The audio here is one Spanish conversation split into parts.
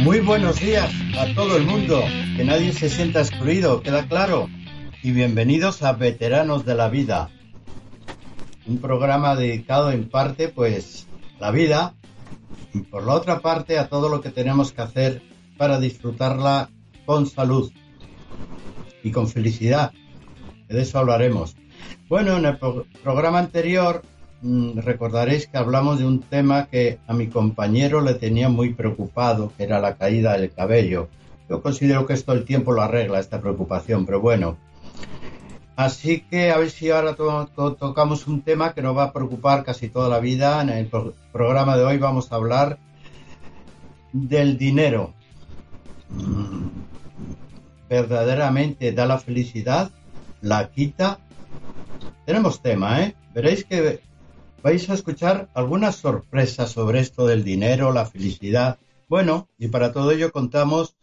Muy buenos días a todo el mundo, que nadie se sienta excluido, queda claro. Y bienvenidos a Veteranos de la Vida, un programa dedicado en parte pues la vida y por la otra parte a todo lo que tenemos que hacer para disfrutarla con salud y con felicidad. De eso hablaremos. Bueno, en el pro programa anterior recordaréis que hablamos de un tema que a mi compañero le tenía muy preocupado, que era la caída del cabello. Yo considero que esto el tiempo lo arregla, esta preocupación, pero bueno. Así que a ver si ahora to to tocamos un tema que nos va a preocupar casi toda la vida. En el pro programa de hoy vamos a hablar del dinero. ¿Verdaderamente da la felicidad? ¿La quita? Tenemos tema, ¿eh? Veréis que vais a escuchar algunas sorpresas sobre esto del dinero, la felicidad. Bueno, y para todo ello contamos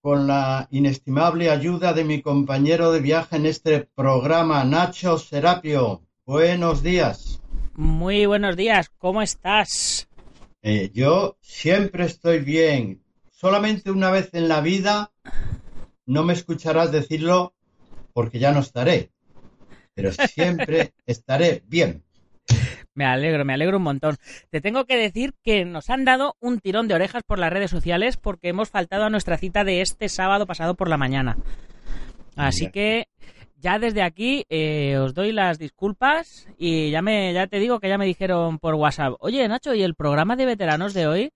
con la inestimable ayuda de mi compañero de viaje en este programa, Nacho Serapio. Buenos días. Muy buenos días, ¿cómo estás? Eh, yo siempre estoy bien. Solamente una vez en la vida no me escucharás decirlo porque ya no estaré. Pero siempre estaré bien. Me alegro, me alegro un montón. Te tengo que decir que nos han dado un tirón de orejas por las redes sociales porque hemos faltado a nuestra cita de este sábado pasado por la mañana. Así que ya desde aquí eh, os doy las disculpas y ya me ya te digo que ya me dijeron por WhatsApp, oye Nacho, ¿y el programa de veteranos de hoy?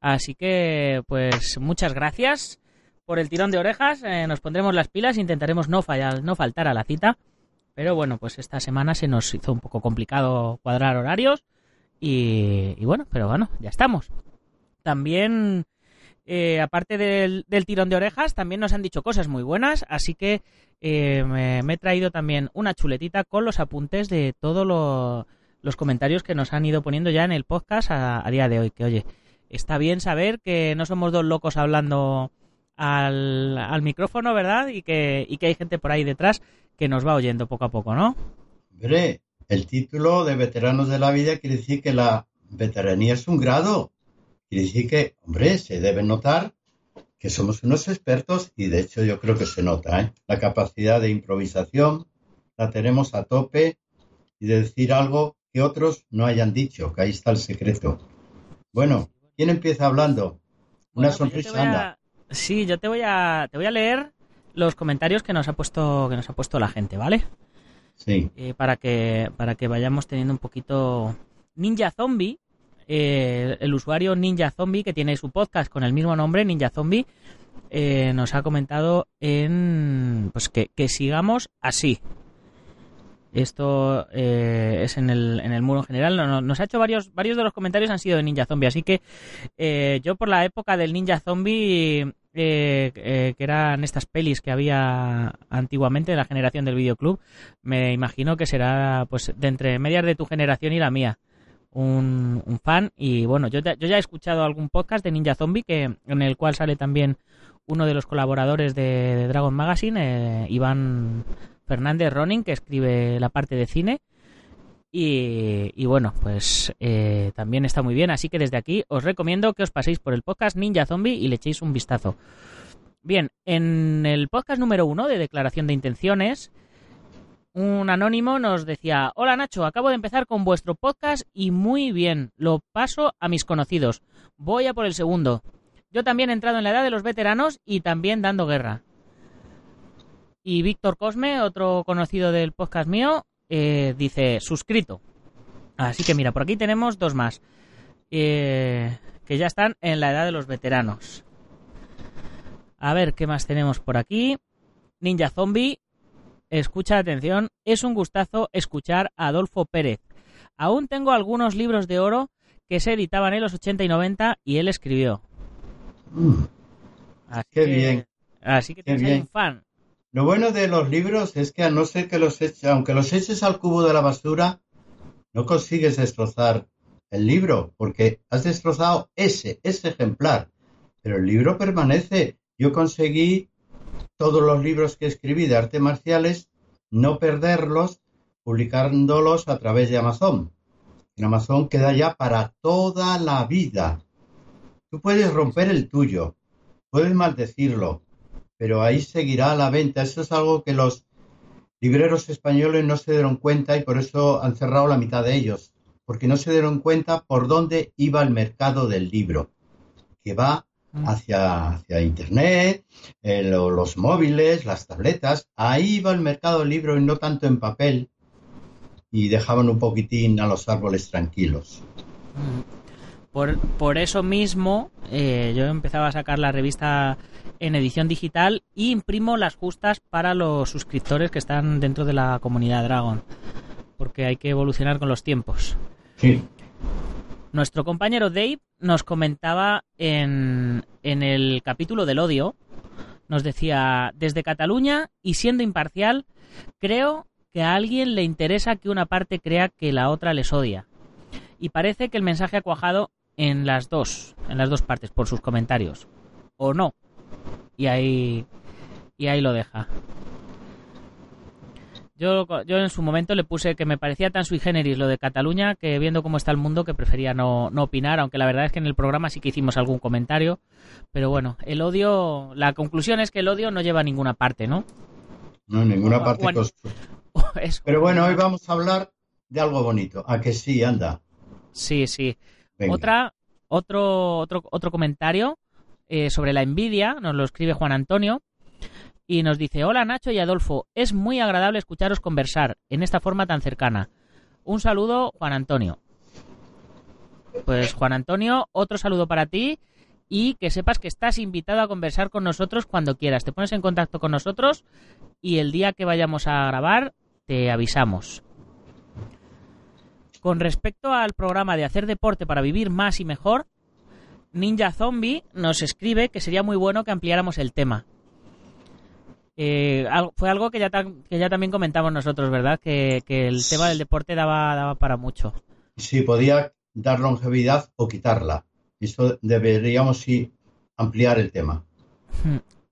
Así que pues muchas gracias por el tirón de orejas, eh, nos pondremos las pilas, intentaremos no fallar, no faltar a la cita. Pero bueno, pues esta semana se nos hizo un poco complicado cuadrar horarios. Y, bueno, pero bueno, ya estamos. También, eh, aparte del, del, tirón de orejas, también nos han dicho cosas muy buenas. Así que eh, me, he traído también una chuletita con los apuntes de todos lo, los comentarios que nos han ido poniendo ya en el podcast a día de hoy. Que oye, está bien saber que no somos dos locos hablando al, al, micrófono, ¿verdad? Y que, y que hay gente por ahí detrás que nos va oyendo poco a poco, ¿no? Hombre, el título de veteranos de la vida quiere decir que la veteranía es un grado. Quiere decir que, hombre, se debe notar que somos unos expertos y de hecho yo creo que se nota, ¿eh? La capacidad de improvisación la tenemos a tope y de decir algo que otros no hayan dicho, que ahí está el secreto. Bueno, ¿quién empieza hablando? Una bueno, sonrisa, pues a... anda. Sí, yo te voy a te voy a leer los comentarios que nos ha puesto que nos ha puesto la gente, ¿vale? Sí. Eh, para que para que vayamos teniendo un poquito Ninja Zombie, eh, el usuario Ninja Zombie que tiene su podcast con el mismo nombre, Ninja Zombie, eh, nos ha comentado en pues que, que sigamos así. Esto eh, es en el, en el muro general. Nos, nos, ha hecho varios, varios de los comentarios han sido de Ninja Zombie. Así que eh, yo por la época del Ninja Zombie, eh, que eran estas pelis que había antiguamente en la generación del videoclub, me imagino que será pues de entre medias de tu generación y la mía. Un, fan. Y bueno, yo, yo, ya he escuchado algún podcast de Ninja Zombie que, en el cual sale también uno de los colaboradores de, de Dragon Magazine, Iván. Fernández Ronin, que escribe la parte de cine. Y, bueno, pues eh, también está muy bien. Así que desde aquí os recomiendo que os paséis por el podcast Ninja Zombie y le echéis un vistazo. Bien, en el podcast número uno de Declaración de Intenciones, un anónimo nos decía: Hola Nacho, acabo de empezar con vuestro podcast y muy bien, lo paso a mis conocidos. Voy a por el segundo. Yo también he entrado en la edad de los veteranos y también dando guerra. Y Víctor Cosme, otro conocido del podcast mío, eh, dice suscrito. Así que mira, por aquí tenemos dos más. Eh, que ya están en la edad de los veteranos. A ver, ¿qué más tenemos por aquí? Ninja Zombie, escucha atención, es un gustazo escuchar a Adolfo Pérez. Aún tengo algunos libros de oro que se editaban en los 80 y 90 y él escribió. Mm, Así Qué que- bien. Así que tienes un fan. Lo bueno de los libros es que a no ser que los eches, aunque los eches al cubo de la basura, no consigues destrozar el libro, porque has destrozado ese, ese ejemplar. Pero el libro permanece. Yo conseguí todos los libros que escribí de artes marciales, no perderlos, publicándolos a través de Amazon. En Amazon queda ya para toda la vida. Tú puedes romper el tuyo, puedes maldecirlo, pero ahí seguirá la venta. Eso es algo que los libreros españoles no se dieron cuenta y por eso han cerrado la mitad de ellos, porque no se dieron cuenta por dónde iba el mercado del libro, que va Mm. hacia, hacia Internet, eh, lo- los móviles, las tabletas. Ahí va el mercado del libro y no tanto en papel. Y dejaban un poquitín a los árboles tranquilos. Por, por eso mismo, eh, yo empezaba a sacar la revista en edición digital y imprimo las justas para los suscriptores que están dentro de la comunidad Dragon. Porque hay que evolucionar con los tiempos. Sí. Nuestro compañero Dave nos comentaba en, en el capítulo del odio, nos decía, desde Cataluña y siendo imparcial, creo que a alguien le interesa que una parte crea que la otra les odia. Y parece que el mensaje ha cuajado en las dos, en las dos partes, por sus comentarios. O no. Y ahí, y ahí lo deja. Yo, yo en su momento le puse que me parecía tan sui generis lo de Cataluña que viendo cómo está el mundo que prefería no, no opinar, aunque la verdad es que en el programa sí que hicimos algún comentario. Pero bueno, el odio, la conclusión es que el odio no lleva a ninguna parte, ¿no? No, ninguna parte. bueno. Pero bueno, hoy vamos a hablar de algo bonito. ¿A que sí? Anda. Sí, sí. Venga. Otra, otro, otro, otro comentario eh, sobre la envidia, nos lo escribe Juan Antonio y nos dice, hola Nacho y Adolfo, es muy agradable escucharos conversar en esta forma tan cercana. Un saludo, Juan Antonio. Pues Juan Antonio, otro saludo para ti y que sepas que estás invitado a conversar con nosotros cuando quieras. Te pones en contacto con nosotros y el día que vayamos a grabar te avisamos. Con respecto al programa de hacer deporte para vivir más y mejor, Ninja Zombie nos escribe que sería muy bueno que ampliáramos el tema. Eh, fue algo que ya, que ya también comentamos nosotros, ¿verdad? Que, que el tema del deporte daba, daba para mucho. Si podía dar longevidad o quitarla. Eso deberíamos sí ampliar el tema.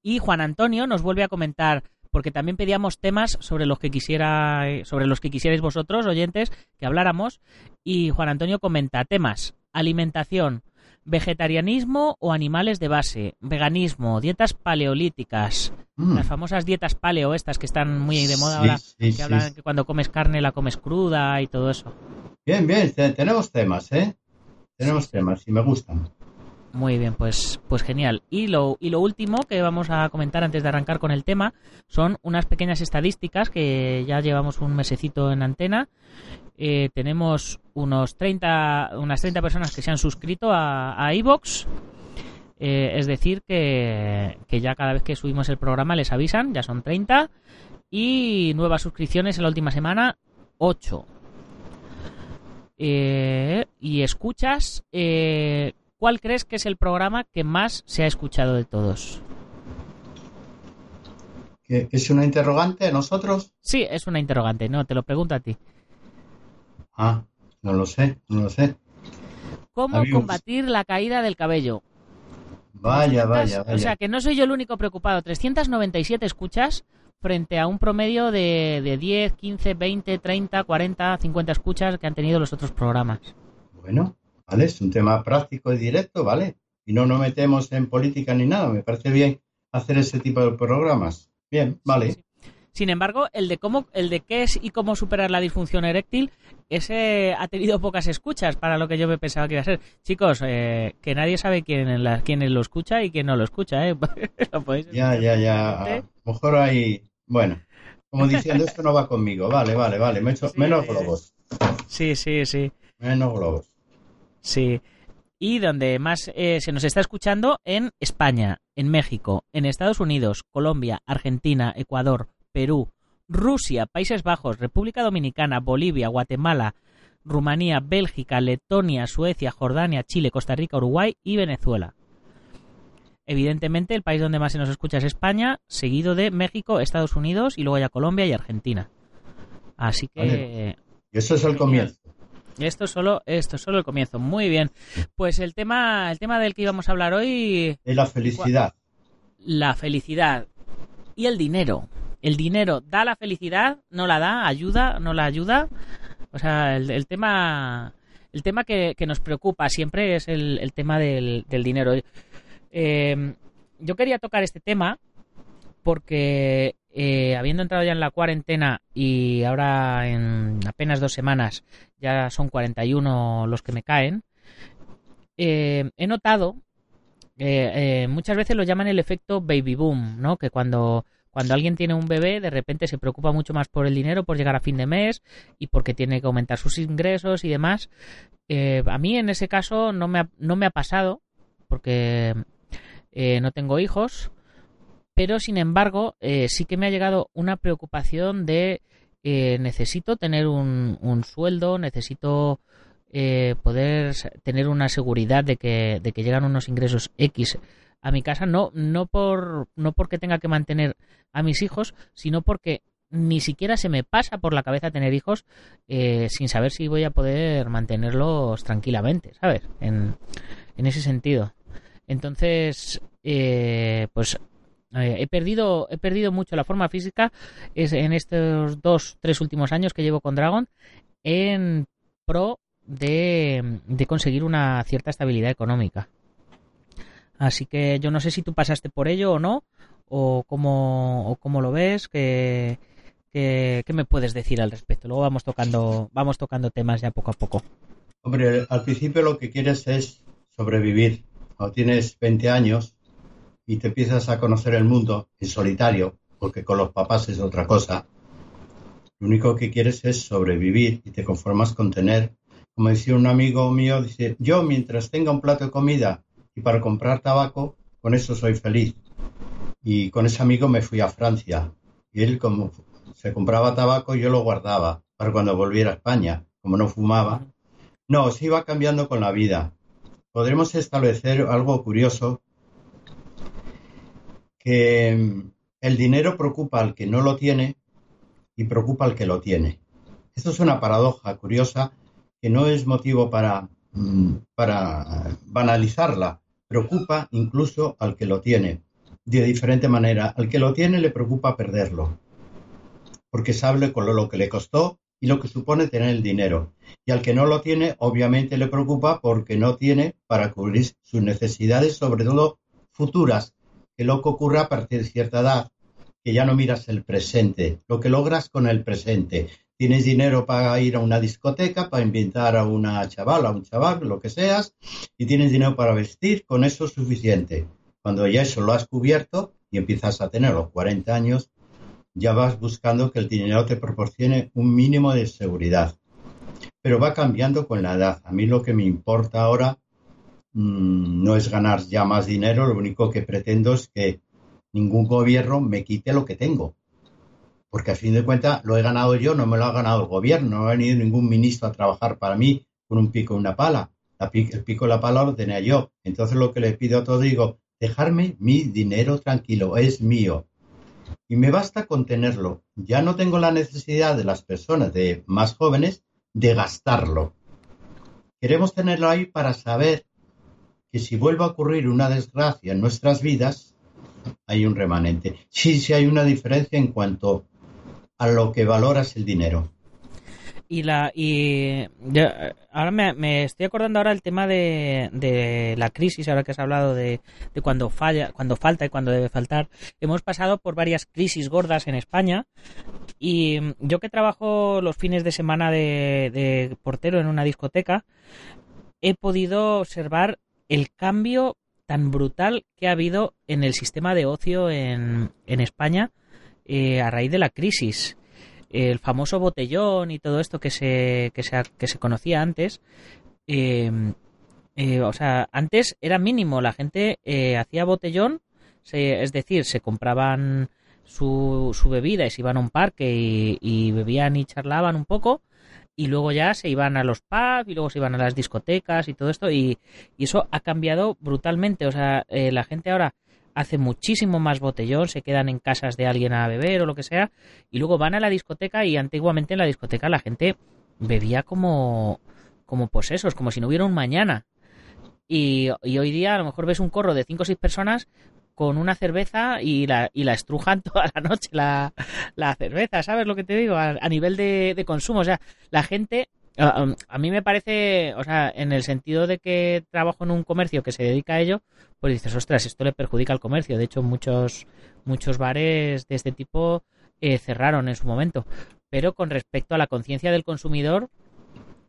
Y Juan Antonio nos vuelve a comentar, porque también pedíamos temas sobre los que quisiera, eh, sobre los que quisierais vosotros, oyentes, que habláramos. Y Juan Antonio comenta temas: alimentación, vegetarianismo o animales de base, veganismo, dietas paleolíticas, Mm. las famosas dietas paleo estas que están muy de moda Sí, ahora, sí, que sí, hablan que cuando comes carne la comes cruda y todo eso. Bien, bien, te- tenemos temas, ¿eh? Tenemos temas y me gustan. Muy bien, pues, pues genial. Y lo, y lo último que vamos a comentar antes de arrancar con el tema son unas pequeñas estadísticas que ya llevamos un mesecito en antena. Eh, tenemos unos 30, unas 30 personas que se han suscrito a, a. Eh, es decir, que, que ya cada vez que subimos el programa les avisan, ya son 30. Y nuevas suscripciones en la última semana, 8. Eh, y escuchas, eh, ¿cuál crees que es el programa que más se ha escuchado de todos? ¿Que- ¿Es una interrogante a nosotros? Sí, es una interrogante, no, te lo pregunto a ti. Ah, no lo sé, no lo sé. ¿Cómo Amigos. combatir la caída del cabello? Vaya, 300, vaya, vaya. O sea, que no soy yo el único preocupado. 397 escuchas frente a un promedio de, de 10, 15, 20, 30, 40, 50 escuchas que han tenido los otros programas. Bueno, vale, es un tema práctico y directo, ¿vale? Y no nos metemos en política ni nada. Me parece bien hacer ese tipo de programas. Bien, vale. Sí, sí. Sin embargo, el de cómo, el de qué es y cómo superar la disfunción eréctil, ese ha tenido pocas escuchas para lo que yo me pensaba que iba a ser. Chicos, eh, que nadie sabe quién, la, quién lo escucha y quién no lo escucha, ¿eh? Lo Ya, ya, ya. A lo mejor hay. Bueno, como diciendo, esto no va conmigo. Vale, vale, vale. Me he hecho- Sí. Menos globos. Sí, sí, sí. Menos globos. Sí. Y donde más eh, se nos está escuchando en España, en México, en Estados Unidos, Colombia, Argentina, Ecuador, Perú, Rusia, Países Bajos, República Dominicana, Bolivia, Guatemala, Rumanía, Bélgica, Letonia, Suecia, Jordania, Chile, Costa Rica, Uruguay y Venezuela. Evidentemente, el país donde más se nos escucha es España, seguido de México, Estados Unidos y luego ya Colombia y Argentina. Así que. Y eso es el comienzo. Esto es solo, esto es solo el comienzo. Muy bien. Pues el tema, el tema del que íbamos a hablar hoy. Es la felicidad. La felicidad. Y el dinero. El dinero da la felicidad, no la da, ayuda, no la ayuda. O sea, el, tema, el tema que, nos preocupa siempre es el, tema del, dinero. Eh, yo quería tocar este tema porque eh, habiendo entrado ya en la cuarentena y ahora en apenas dos semanas ya son 41 los que me caen, eh, he notado, muchas veces lo llaman el efecto baby boom, ¿no? Que cuando cuando alguien tiene un bebé, de repente se preocupa mucho más por el dinero, por llegar a fin de mes y porque tiene que aumentar sus ingresos y demás. Eh, a mí en ese caso no me ha, no me ha pasado, porque eh, no tengo hijos, pero sin embargo eh, sí que me ha llegado una preocupación de necesito tener un, un sueldo, necesito poder tener una seguridad de que, de que llegan unos ingresos X a mi casa, no, no, por, no porque tenga que mantener a mis hijos, sino porque ni siquiera se me pasa por la cabeza tener hijos eh, sin saber si voy a poder mantenerlos tranquilamente, ¿sabes? En, en ese sentido. Entonces, eh, pues eh, he perdido he perdido mucho la forma física en estos dos tres últimos años que llevo con Dragon en pro de, conseguir una cierta estabilidad económica Así que yo no sé si tú pasaste por ello o no, o cómo, o cómo lo ves, que, ¿Qué me puedes decir al respecto? Luego vamos tocando, vamos tocando temas ya poco a poco. Hombre, al principio lo que quieres es sobrevivir. Cuando tienes 20 años y te empiezas a conocer el mundo en solitario, porque con los papás es otra cosa, lo único que quieres es sobrevivir y te conformas con tener, como decía un amigo mío, dice, yo mientras tenga un plato de comida y para comprar tabaco, con eso soy feliz. Y con ese amigo me fui a Francia. Y él, como se compraba tabaco, yo lo guardaba para cuando volviera a España, como no fumaba. No, se iba cambiando con la vida. Podremos establecer algo curioso, que mm, el dinero preocupa al que no lo tiene y preocupa al que lo tiene. Esto es una paradoja curiosa que no es motivo para Mm, para banalizarla, preocupa incluso al que lo tiene. De diferente manera, al que lo tiene le preocupa perderlo, porque sabe con lo que le costó y lo que supone tener el dinero. Y al que no lo tiene, obviamente le preocupa porque no tiene para cubrir sus necesidades, sobre todo futuras, que lo que ocurra a partir de cierta edad, que ya no miras el presente, lo que logras con el presente, tienes dinero para ir a una discoteca, para invitar a una chavala, a un chaval, lo que seas, y tienes dinero para vestir, con eso es suficiente. Cuando ya eso lo has cubierto y empiezas a tener los 40 años, ya vas buscando que el dinero te proporcione un mínimo de seguridad. Pero va cambiando con la edad. A mí lo que me importa ahora mmm, no es ganar ya más dinero, lo único que pretendo es que ningún gobierno me quite lo que tengo porque a fin de cuentas lo he ganado yo, no me lo ha ganado el gobierno, no ha venido ningún ministro a trabajar para mí con un pico y una pala. el pico y la pala lo tenía yo. Entonces lo que le pido a todos digo, dejarme mi dinero tranquilo, es mío. Y me basta con tenerlo. Ya no tengo la necesidad de las personas de más jóvenes de gastarlo. Queremos tenerlo ahí para saber que si vuelve a ocurrir una desgracia en nuestras vidas, hay un remanente. Sí, sí hay una diferencia en cuanto a lo que valoras el dinero. Y la y ahora me, estoy acordando ahora el tema de, la crisis, ahora que has hablado de, cuando falla, cuando falta y cuando debe faltar. Hemos pasado por varias crisis gordas en España y yo que trabajo los fines de semana de, portero en una discoteca, he podido observar el cambio tan brutal que ha habido en el sistema de ocio en, España eh, a raíz de la crisis. El famoso botellón y todo esto que se, que se, que se conocía antes, em, eh, o sea, antes era mínimo, la gente eh, hacía botellón es decir, se compraban su, su bebida y se iban a un parque y, bebían y charlaban un poco y luego ya se iban a los pubs y luego se iban a las discotecas y todo esto y, eso ha cambiado brutalmente. O sea, eh, la gente ahora hace muchísimo más botellón, se quedan en casas de alguien a beber o lo que sea y luego van a la discoteca y antiguamente en la discoteca la gente bebía como como posesos, como si no hubiera un mañana. Y, y, hoy día a lo mejor ves un corro de 5 o 6 personas con una cerveza y la, y la estrujan toda la noche la, la cerveza, ¿sabes lo que te digo? A, nivel de, consumo, o sea, la gente, a, mí me parece, o sea, en el sentido de que trabajo en un comercio que se dedica a ello, pues dices, ostras, esto le perjudica al comercio. De hecho, muchos, muchos bares de este tipo eh, cerraron en su momento. Pero con respecto a la conciencia del consumidor,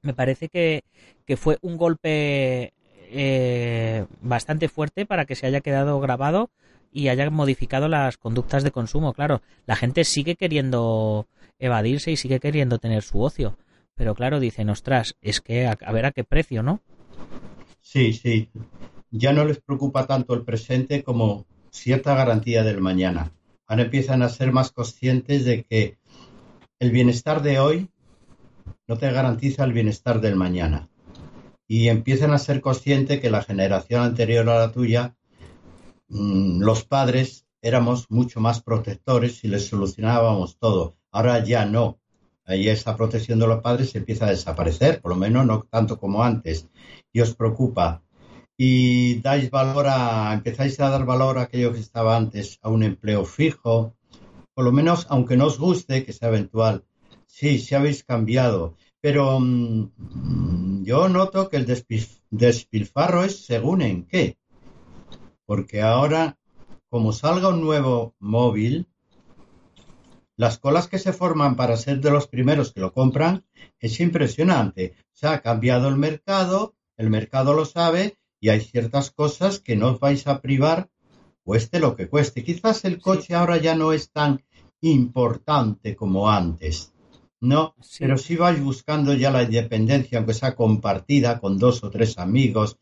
me parece que, que fue un golpe eh, bastante fuerte para que se haya quedado grabado y haya modificado las conductas de consumo. Claro, la gente sigue queriendo evadirse y sigue queriendo tener su ocio. Pero claro, dicen, ostras, es que a, ver a qué precio, ¿no? Sí, sí. Ya no les preocupa tanto el presente como cierta garantía del mañana. Ahora empiezan a ser más conscientes de que el bienestar de hoy no te garantiza el bienestar del mañana y empiezan a ser conscientes que la generación anterior a la tuya, mm, los padres éramos mucho más protectores y les solucionábamos todo. Ahora ya no. Ahí esa protección de los padres empieza a desaparecer, por lo menos no tanto como antes. Y os preocupa. Y dais valor a, empezáis a dar valor a aquello que estaba antes, a un empleo fijo, por lo menos aunque no os guste, que sea eventual. Sí, si habéis cambiado. Pero mm, yo noto que el despilfarro es según en qué. Porque ahora, como salga un nuevo móvil, las colas que se forman para ser de los primeros que lo compran es impresionante. Se ha cambiado el mercado, el mercado lo sabe y hay ciertas cosas que no os vais a privar, cueste lo que cueste. Quizás el coche ahora ya no es tan importante como antes. No, pero si vais buscando ya la independencia, aunque sea compartida con dos o tres amigos.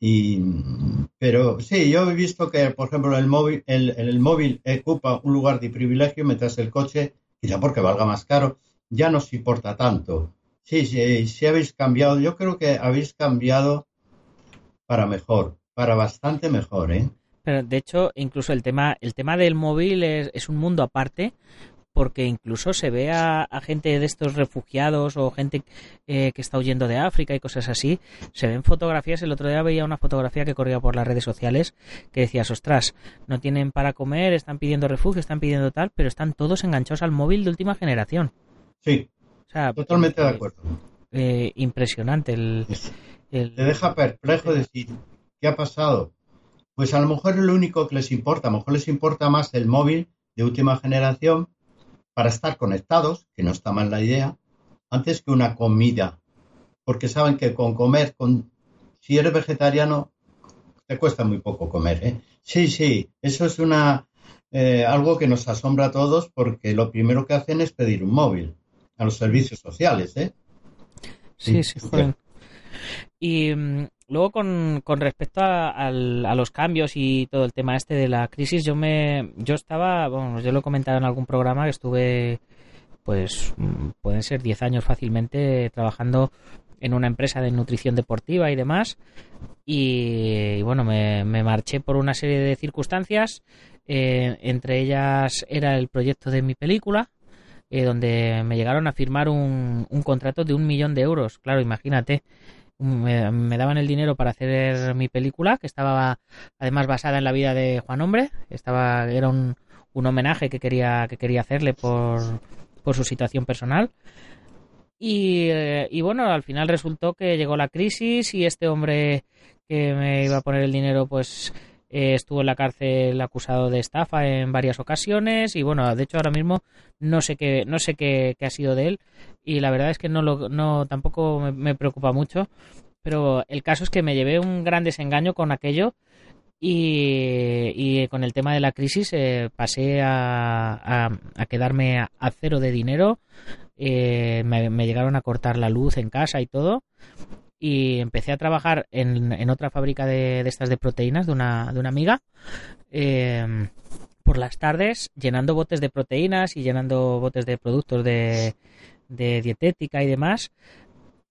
Y, pero sí, yo he visto que, por ejemplo, el móvil, el, el móvil ocupa un lugar de privilegio, mientras el coche, quizá porque valga más caro, ya no se importa tanto. Sí, sí, sí habéis cambiado. Yo creo que habéis cambiado para mejor, para bastante mejor, ¿eh? Pero de hecho, incluso el tema, el tema del móvil es, es un mundo aparte, porque incluso se ve a, gente de estos refugiados o gente eh, que está huyendo de África y cosas así, se ven fotografías, el otro día veía una fotografía que corría por las redes sociales que decías, ostras, no tienen para comer, están pidiendo refugio, están pidiendo tal, pero están todos enganchados al móvil de última generación. Sí, totalmente de acuerdo. Eh, impresionante. El, Te deja perplejo decir, ¿qué ha pasado? Pues a lo mejor es lo único que les importa, a lo mejor les importa más el móvil de última generación para estar conectados, que no está mal la idea, antes que una comida. Porque saben que con comer, con, si eres vegetariano, te cuesta muy poco comer. ¿eh? Sí, sí, eso es una eh, algo que nos asombra a todos porque lo primero que hacen es pedir un móvil a los servicios sociales. ¿eh? Sí, sí, joder. Y mm, Luego, con, con respecto a, los cambios y todo el tema este de la crisis, yo me yo estaba, bueno, yo lo he comentado en algún programa que estuve, pues, pueden ser 10 años fácilmente trabajando en una empresa de nutrición deportiva y demás. Y, bueno, me, marché por una serie de circunstancias. Eh, entre ellas era el proyecto de mi película, eh, donde me llegaron a firmar un, un contrato de un millón de euros. Claro, imagínate me, daban el dinero para hacer mi película, que estaba además basada en la vida de Juan Hombre. Estaba, era un, un homenaje que quería, que quería hacerle por, por su situación personal. Y, eh, y, bueno, al final resultó que llegó la crisis y este hombre que me iba a poner el dinero, pues eh, estuvo en la cárcel acusado de estafa en varias ocasiones y bueno, de hecho ahora mismo no sé qué, no sé qué, ha sido de él y la verdad es que no, lo, no tampoco me, preocupa mucho, pero el caso es que me llevé un gran desengaño con aquello y, y con el tema de la crisis eh, pasé a, a, quedarme a, cero de dinero, eh, me llegaron a cortar la luz en casa y todo y empecé a trabajar en, en otra fábrica de, de, estas de proteínas de una, de una amiga. Eh, por las tardes llenando botes de proteínas y llenando botes de productos de, de dietética y demás.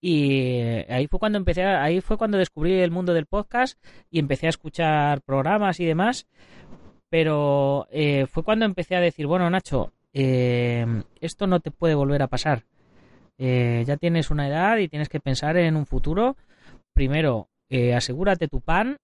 Y ahí fue cuando empecé, ahí fue cuando descubrí el mundo del podcast y empecé a escuchar programas y demás. Pero eh, fue cuando empecé a decir, bueno, Nacho, eh, esto no te puede volver a pasar. Eh, ya tienes una edad y tienes que pensar en un futuro. Primero, eh, asegúrate tu pan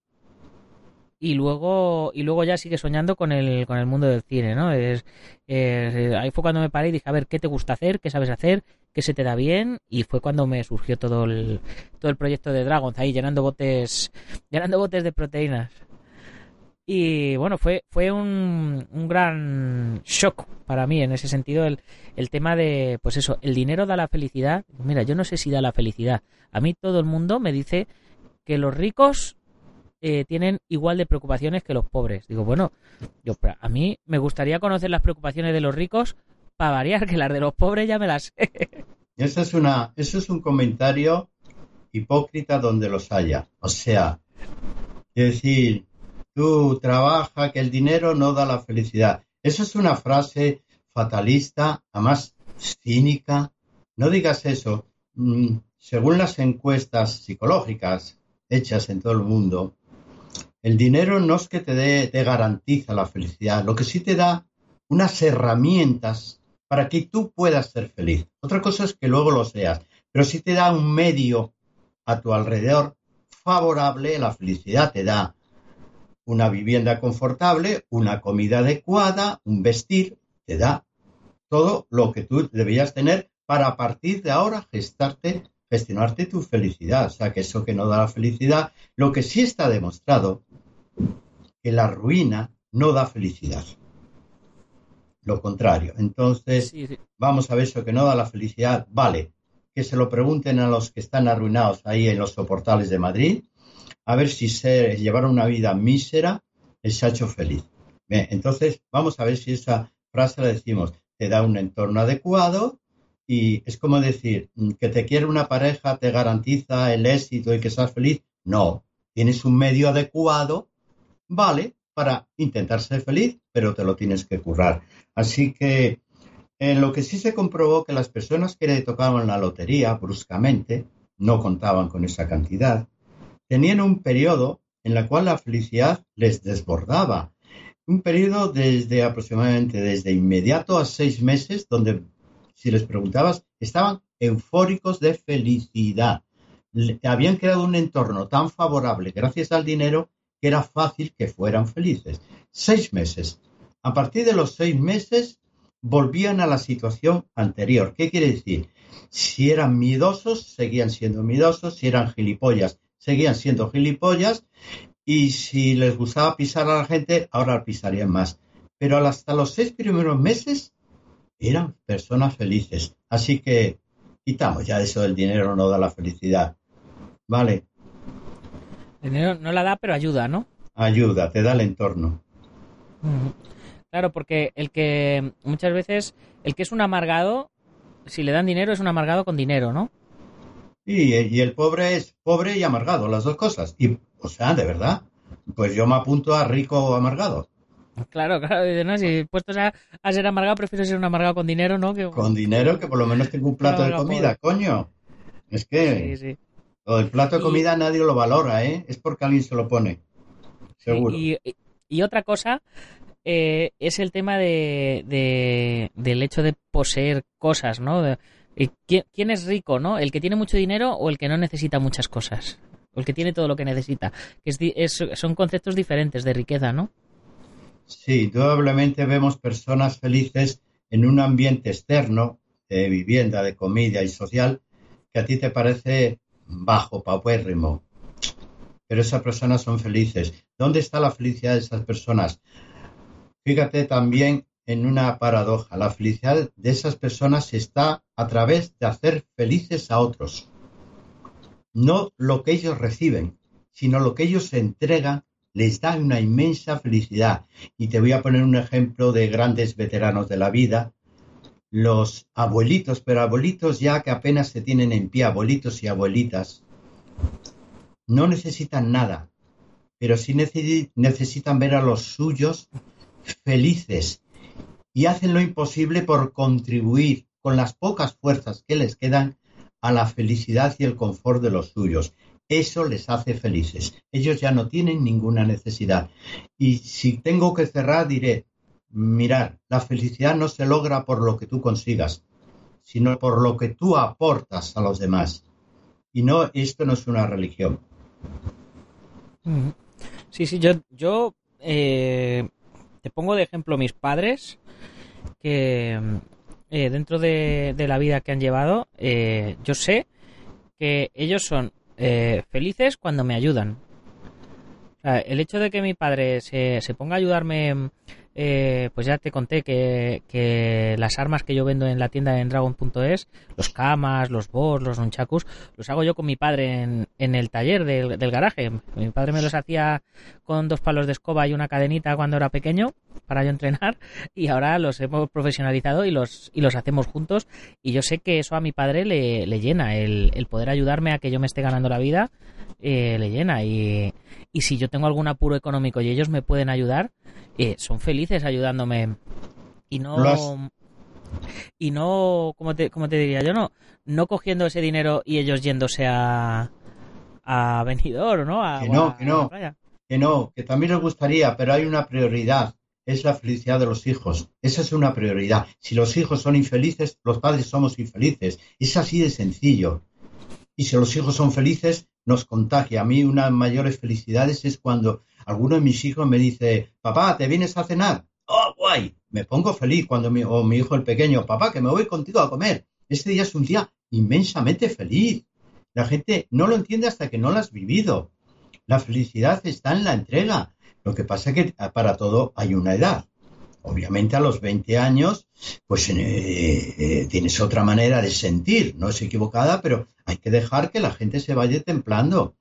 y luego y luego ya sigue soñando con el con el mundo del cine no es, es, ahí fue cuando me paré y dije a ver qué te gusta hacer qué sabes hacer qué se te da bien y fue cuando me surgió todo el todo el proyecto de Dragons ahí llenando botes llenando botes de proteínas y bueno fue fue un, un gran shock para mí en ese sentido el, el tema de pues eso el dinero da la felicidad mira yo no sé si da la felicidad a mí todo el mundo me dice que los ricos eh, tienen igual de preocupaciones que los pobres. Digo, bueno, yo a mí me gustaría conocer las preocupaciones de los ricos para variar, que las de los pobres ya me las sé. Eso es, una, eso es un comentario hipócrita donde los haya. O sea, decir, tú trabaja que el dinero no da la felicidad. Eso es una frase fatalista, además cínica. No digas eso. Mm, según las encuestas psicológicas hechas en todo el mundo, el dinero no es que te, dé, te garantiza la felicidad, lo que sí te da unas herramientas para que tú puedas ser feliz. Otra cosa es que luego lo seas, pero sí te da un medio a tu alrededor favorable la felicidad. Te da una vivienda confortable, una comida adecuada, un vestir, te da todo lo que tú deberías tener para a partir de ahora gestarte, gestionarte tu felicidad. O sea, que eso que no da la felicidad, lo que sí está demostrado que la ruina no da felicidad. Lo contrario. Entonces, sí, sí. vamos a ver eso que no da la felicidad. Vale, que se lo pregunten a los que están arruinados ahí en los soportales de Madrid, a ver si se llevaron una vida mísera, les ha hecho feliz. Entonces, vamos a ver si esa frase la decimos, te da un entorno adecuado y es como decir, que te quiere una pareja te garantiza el éxito y que seas feliz. No, tienes un medio adecuado vale para intentar ser feliz, pero te lo tienes que currar. Así que en lo que sí se comprobó que las personas que le tocaban la lotería bruscamente, no contaban con esa cantidad, tenían un periodo en el cual la felicidad les desbordaba. Un periodo desde aproximadamente desde inmediato a seis meses, donde si les preguntabas, estaban eufóricos de felicidad. habían creado un entorno tan favorable gracias al dinero que era fácil que fueran felices. Seis meses. A partir de los seis meses volvían a la situación anterior. ¿Qué quiere decir? Si eran miedosos, seguían siendo miedosos. Si eran gilipollas, seguían siendo gilipollas. Y si les gustaba pisar a la gente, ahora pisarían más. Pero hasta los seis primeros meses eran personas felices. Así que quitamos ya eso del dinero no da la felicidad. Vale. Dinero no la da, pero ayuda, ¿no? Ayuda, te da el entorno. Claro, porque el que muchas veces, el que es un amargado, si le dan dinero es un amargado con dinero, ¿no? Y, y el pobre es pobre y amargado, las dos cosas. Y, o sea, de verdad, pues yo me apunto a rico o amargado. Claro, claro, ¿no? si puestos a, a, ser amargado, prefiero ser un amargado con dinero, ¿no? Que... Con dinero, que por lo menos tengo un plato de comida, pobre. coño. Es que... Sí, sí. El plato de comida y, nadie lo valora, ¿eh? Es porque alguien se lo pone. Seguro. Y, y, y otra cosa eh, es el tema de, de, del hecho de poseer cosas, ¿no? De, ¿quién, ¿quién, es rico, no? ¿El que tiene mucho dinero o el que no necesita muchas cosas? O el que tiene todo lo que necesita. Es, es, son conceptos diferentes de riqueza, ¿no? Sí, indudablemente vemos personas felices en un ambiente externo de vivienda, de comida y social que a ti te parece bajo, paupérrimo. Pero esas personas son felices. ¿Dónde está la felicidad de esas personas? Fíjate también en una paradoja. La felicidad de esas personas está a través de hacer felices a otros. No lo que ellos reciben, sino lo que ellos entregan les da una inmensa felicidad. Y te voy a poner un ejemplo de grandes veteranos de la vida, los abuelitos, pero abuelitos ya que apenas se tienen en pie, abuelitos y abuelitas, no necesitan nada, pero sí necesitan ver a los suyos felices y hacen lo imposible por contribuir con las pocas fuerzas que les quedan a la felicidad y el confort de los suyos. Eso les hace felices. Ellos ya no tienen ninguna necesidad. Y si tengo que cerrar, diré, mirar, la felicidad no se logra por lo que tú consigas, sino por lo que tú aportas a los demás. Y no, esto no es una religión. Sí, sí, yo, yo eh, te pongo de ejemplo mis padres, que eh, dentro de, la vida que han llevado, eh, yo sé que ellos son felices cuando me ayudan. el hecho de que mi padre se, se ponga a ayudarme eh, pues ya te conté que, las armas que yo vendo en la tienda en Dragon.es, los kamas, los boss, los nunchakus, los hago yo con mi padre en, en el taller del, garaje. Mi padre me los hacía con dos palos de escoba y una cadenita cuando era pequeño para yo entrenar y ahora los hemos profesionalizado y los, y los hacemos juntos y yo sé que eso a mi padre le, le llena, el, el poder ayudarme a que yo me esté ganando la vida eh, le llena y, y si yo tengo algún apuro económico y ellos me pueden ayudar, eh, son felices ayudándome. Y no y no como te, como te diría yo no no cogiendo ese dinero y ellos yéndose a a venidor no que no que no. que no que también les gustaría pero hay una prioridad es la felicidad de los hijos. Esa es una prioridad. Si los hijos son infelices los padres somos infelices. Es así de sencillo. Y si los hijos son felices nos contagia. A mí una mayores felicidades es cuando alguno de mis hijos me dice, papá, ¿te vienes a cenar? ¡Oh, guay! Me pongo feliz cuando mi, o mi hijo el pequeño, papá, que me voy contigo a comer. Este día es un día inmensamente feliz. La gente no lo entiende hasta que no lo has vivido. La felicidad está en la entrega. Lo que pasa es que para todo hay una edad. Obviamente a los 20 años, pues eh, eh, tienes otra manera de sentir. No es equivocada, pero hay que dejar que la gente se vaya templando.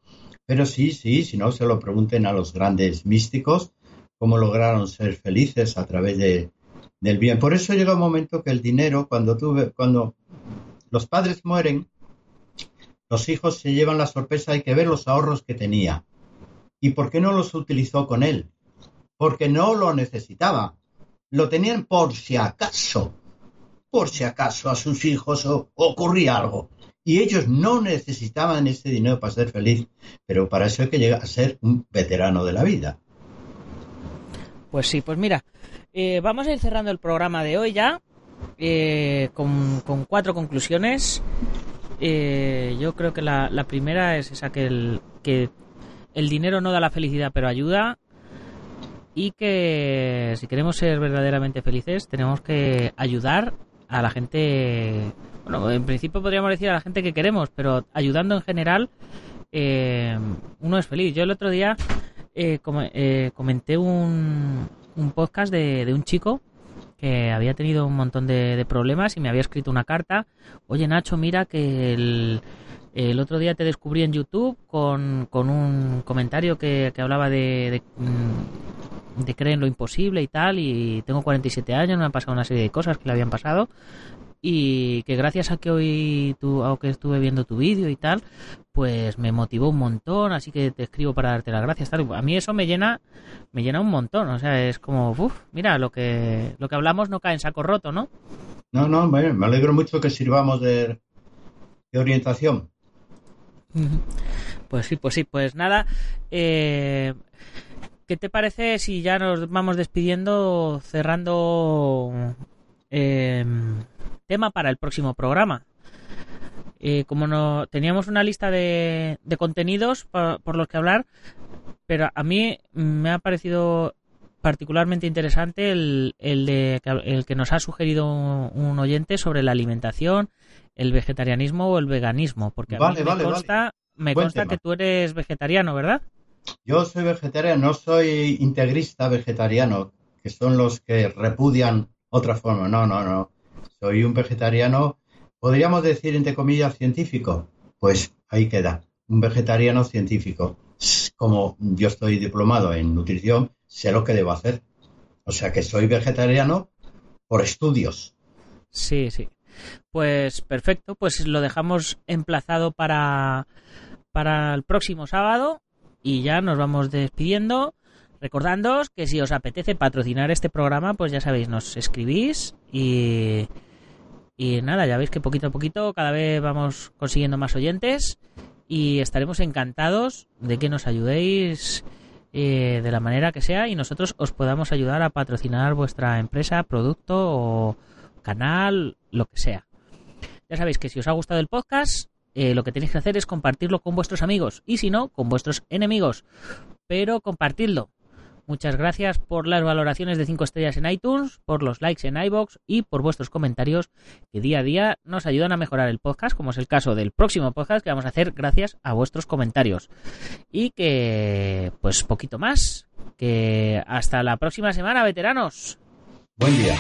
Pero sí, sí, si no se lo pregunten a los grandes místicos, cómo lograron ser felices a través de, del bien. Por eso llega un momento que el dinero, cuando, cuando los padres mueren, los hijos se llevan la sorpresa, hay que ver los ahorros que tenía. ¿Y por qué no los utilizó con él? Porque no lo necesitaba. Lo tenían por si acaso. Por si acaso a sus hijos ocurría algo y ellos no necesitaban ese dinero para ser feliz, pero para eso hay que llegar a ser un veterano de la vida. Pues sí, pues mira, eh, vamos a ir cerrando el programa de hoy ya eh, con, cuatro conclusiones. Eh, yo creo que la, primera es esa que el dinero no da la felicidad, pero ayuda. Y que si queremos ser verdaderamente felices, tenemos que ayudar a la gente bueno, en principio podríamos decir a la gente que queremos, pero ayudando en general, eh, uno es feliz. Yo el otro día eh, eh, comenté un, un podcast de, de, un chico que había tenido un montón de, problemas y me había escrito una carta. Oye Nacho, mira que el, el otro día te descubrí en YouTube con, con un comentario que, que hablaba de, de, de creer en lo imposible y tal, y tengo 47 años, me han pasado una serie de cosas que le habían pasado, y que gracias a que hoy tu, a que estuve viendo tu vídeo y tal, pues me motivó un montón, así que te escribo para darte las gracias. Tal. A mí eso me llena, me llena un montón, o sea, es como, uff, mira, lo que, lo que hablamos no cae en saco roto, ¿no? No, no, me alegro mucho que sirvamos de, de orientación. Pues sí, pues sí, pues nada, eh, ¿qué te parece si ya nos vamos despidiendo, cerrando eh, tema para el próximo programa. Eh, como no teníamos una lista de, contenidos por, los que hablar, pero a mí me ha parecido particularmente interesante el, el, de, el que nos ha sugerido un, oyente sobre la alimentación, el vegetarianismo o el veganismo, porque a mí me consta, me consta que tú eres vegetariano, ¿verdad? Yo soy vegetariano, no soy integrista vegetariano, que son los que repudian otra forma. No, no, no. Soy un vegetariano, podríamos decir, entre comillas, científico. Pues ahí queda, un vegetariano científico. Como yo estoy diplomado en nutrición, sé lo que debo hacer. O sea que soy vegetariano por estudios. Sí, sí. Pues perfecto, pues lo dejamos emplazado para para el próximo sábado y ya nos vamos despidiendo. Recordándoos que si os apetece patrocinar este programa, pues ya sabéis, nos escribís y, y nada, ya veis que poquito a poquito cada vez vamos consiguiendo más oyentes y estaremos encantados de que nos ayudéis eh, de la manera que sea y nosotros os podamos ayudar a patrocinar vuestra empresa, producto o canal, lo que sea. Ya sabéis que si os ha gustado el podcast, eh, lo que tenéis que hacer es compartirlo con vuestros amigos y si no, con vuestros enemigos. Pero compartidlo. Muchas gracias por las valoraciones de 5 estrellas en iTunes, por los likes en iBox y por vuestros comentarios que día a día nos ayudan a mejorar el podcast, como es el caso del próximo podcast que vamos a hacer gracias a vuestros comentarios. Y que, pues poquito más, que hasta la próxima semana, veteranos. Buen día.